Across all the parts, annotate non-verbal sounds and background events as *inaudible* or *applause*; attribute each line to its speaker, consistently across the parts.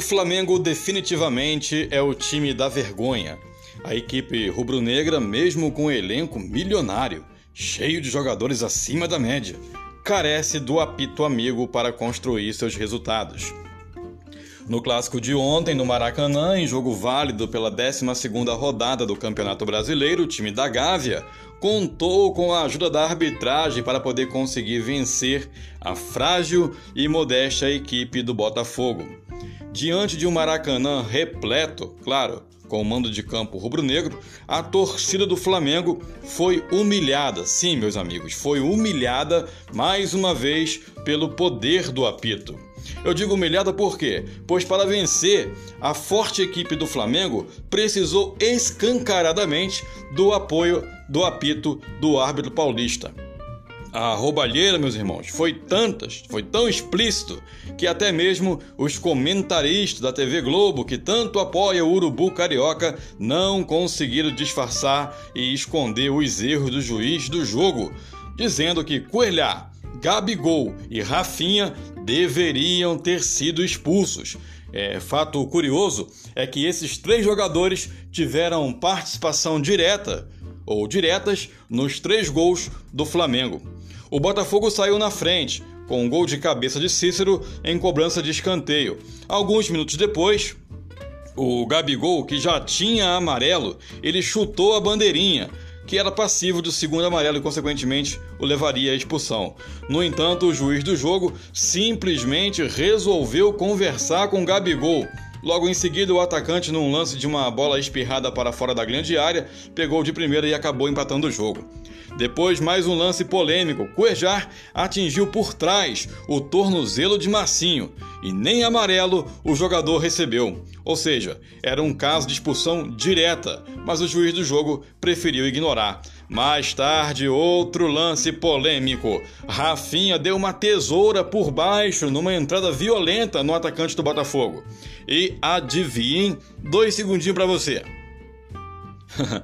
Speaker 1: O Flamengo definitivamente é o time da vergonha. A equipe rubro-negra, mesmo com um elenco milionário, cheio de jogadores acima da média, carece do apito amigo para construir seus resultados. No clássico de ontem, no Maracanã, em jogo válido pela 12ª rodada do Campeonato Brasileiro, o time da Gávea contou com a ajuda da arbitragem para poder conseguir vencer a frágil e modesta equipe do Botafogo. Diante de um Maracanã repleto, claro, com o mando de campo rubro-negro, a torcida do Flamengo foi humilhada. Sim, meus amigos, foi humilhada mais uma vez pelo poder do apito. Eu digo humilhada por quê? Pois para vencer, a forte equipe do Flamengo precisou escancaradamente do apoio do apito do árbitro paulista. A roubalheira, meus irmãos, foi tantas, foi tão explícito, que até mesmo os comentaristas da TV Globo, que tanto apoia o Urubu Carioca, não conseguiram disfarçar e esconder os erros do juiz do jogo, dizendo que Coelhar, Gabigol e Rafinha deveriam ter sido expulsos. É, fato curioso é que esses três jogadores tiveram participação direta ou diretas nos três gols do Flamengo. O Botafogo saiu na frente, com um gol de cabeça de Cícero em cobrança de escanteio. Alguns minutos depois, o Gabigol, que já tinha amarelo, ele chutou a bandeirinha, que era passivo do segundo amarelo e, consequentemente, o levaria à expulsão. No entanto, o juiz do jogo simplesmente resolveu conversar com Gabigol. Logo em seguida, o atacante, num lance de uma bola espirrada para fora da grande área, pegou de primeira e acabou empatando o jogo. Depois, mais um lance polêmico. Cuejar atingiu por trás o tornozelo de Massinho e nem amarelo o jogador recebeu. Ou seja, era um caso de expulsão direta, mas o juiz do jogo preferiu ignorar. Mais tarde, outro lance polêmico. Rafinha deu uma tesoura por baixo numa entrada violenta no atacante do Botafogo. E adivinhem, dois segundinhos para você. *laughs*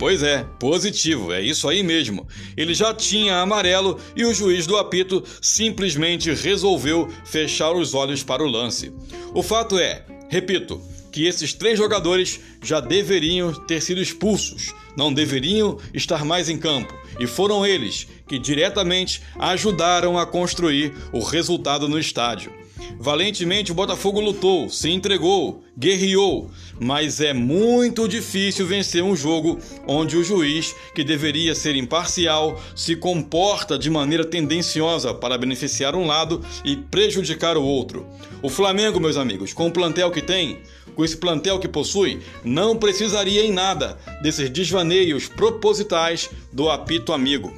Speaker 1: Pois é, positivo, é isso aí mesmo. Ele já tinha amarelo e o juiz do apito simplesmente resolveu fechar os olhos para o lance. O fato é, repito, que esses três jogadores já deveriam ter sido expulsos, não deveriam estar mais em campo, e foram eles que diretamente ajudaram a construir o resultado no estádio. Valentemente o Botafogo lutou, se entregou, guerreou, mas é muito difícil vencer um jogo onde o juiz, que deveria ser imparcial, se comporta de maneira tendenciosa para beneficiar um lado e prejudicar o outro. O Flamengo, meus amigos, com o plantel que tem, com esse plantel que possui, não precisaria em nada desses desvaneios propositais do apito amigo.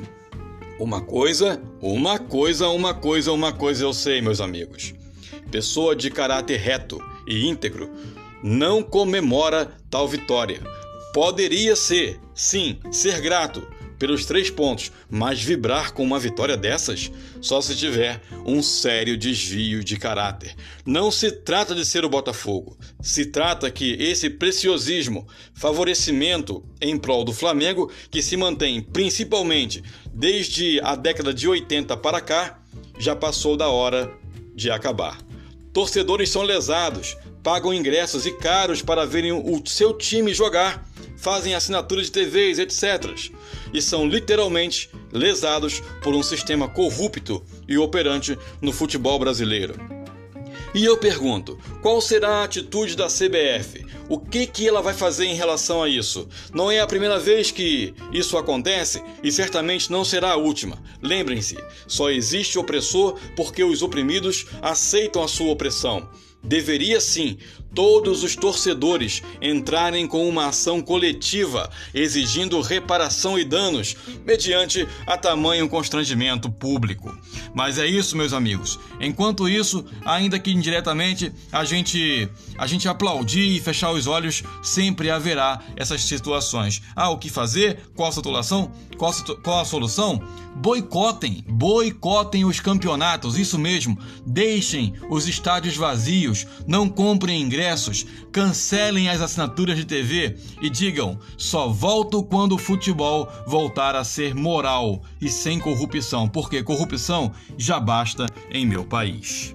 Speaker 1: Uma coisa, uma coisa, uma coisa, uma coisa eu sei, meus amigos pessoa de caráter reto e íntegro, não comemora tal vitória. Poderia ser, sim, ser grato pelos três pontos, mas vibrar com uma vitória dessas só se tiver um sério desvio de caráter. Não se trata de ser o Botafogo, se trata que esse preciosismo, favorecimento em prol do Flamengo, que se mantém principalmente desde a década de 80 para cá, já passou da hora de acabar. Torcedores são lesados, pagam ingressos e caros para verem o seu time jogar, fazem assinatura de TVs, etc. E são literalmente lesados por um sistema corrupto e operante no futebol brasileiro. E eu pergunto, qual será a atitude da CBF? O que, que ela vai fazer em relação a isso? Não é a primeira vez que isso acontece e certamente não será a última. Lembrem-se, só existe opressor porque os oprimidos aceitam a sua opressão. Deveria sim todos os torcedores entrarem com uma ação coletiva exigindo reparação e danos mediante a tamanho constrangimento público. Mas é isso, meus amigos. Enquanto isso, ainda que indiretamente a gente a gente aplaudir e fechar os olhos, sempre haverá essas situações. Ah, o que fazer? Qual a situação? Qual, qual a solução? Boicotem, boicotem os campeonatos, isso mesmo. Deixem os estádios vazios, não comprem ingressos, cancelem as assinaturas de TV e digam: só volto quando o futebol voltar a ser moral e sem corrupção, porque corrupção já basta em meu país.